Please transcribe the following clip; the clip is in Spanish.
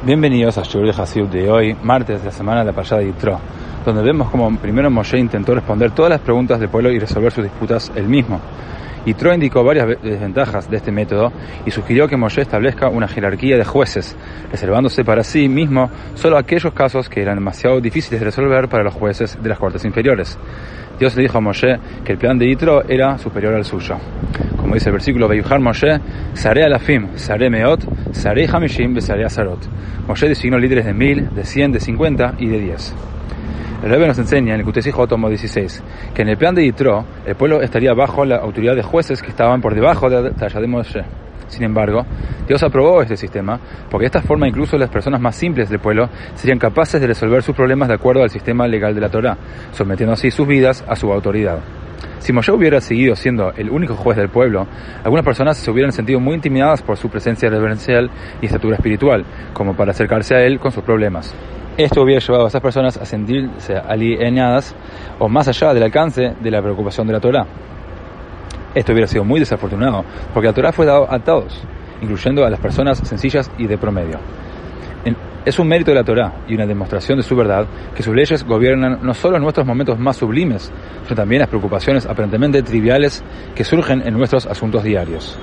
Bienvenidos a Shur de Hasid de hoy, martes de la semana de la pasada de Yitro, donde vemos como primero Moshe intentó responder todas las preguntas del pueblo y resolver sus disputas él mismo. Yitro indicó varias desventajas de este método y sugirió que Moshe establezca una jerarquía de jueces, reservándose para sí mismo solo aquellos casos que eran demasiado difíciles de resolver para los jueces de las cortes inferiores. Dios le dijo a Moshe que el plan de Yitro era superior al suyo. Como dice el versículo Beyuhar Moshe, Saré Alafim, Saré Meot, Saré Hamishim, Saré Azarot. Moshe designó líderes de mil, de cien, de cincuenta y de diez. El Rebbe nos enseña en el Kutesijo tomo 16 que en el plan de Yitro el pueblo estaría bajo la autoridad de jueces que estaban por debajo de la talla de Moshe. Sin embargo, Dios aprobó este sistema porque de esta forma incluso las personas más simples del pueblo serían capaces de resolver sus problemas de acuerdo al sistema legal de la Torah, sometiendo así sus vidas a su autoridad. Si Moshe hubiera seguido siendo el único juez del pueblo, algunas personas se hubieran sentido muy intimidadas por su presencia reverencial y estatura espiritual, como para acercarse a él con sus problemas. Esto hubiera llevado a esas personas a sentirse alienadas o más allá del alcance de la preocupación de la Torah. Esto hubiera sido muy desafortunado, porque la Torah fue dado a todos, incluyendo a las personas sencillas y de promedio. Es un mérito de la Torah y una demostración de su verdad que sus leyes gobiernan no solo nuestros momentos más sublimes, sino también las preocupaciones aparentemente triviales que surgen en nuestros asuntos diarios.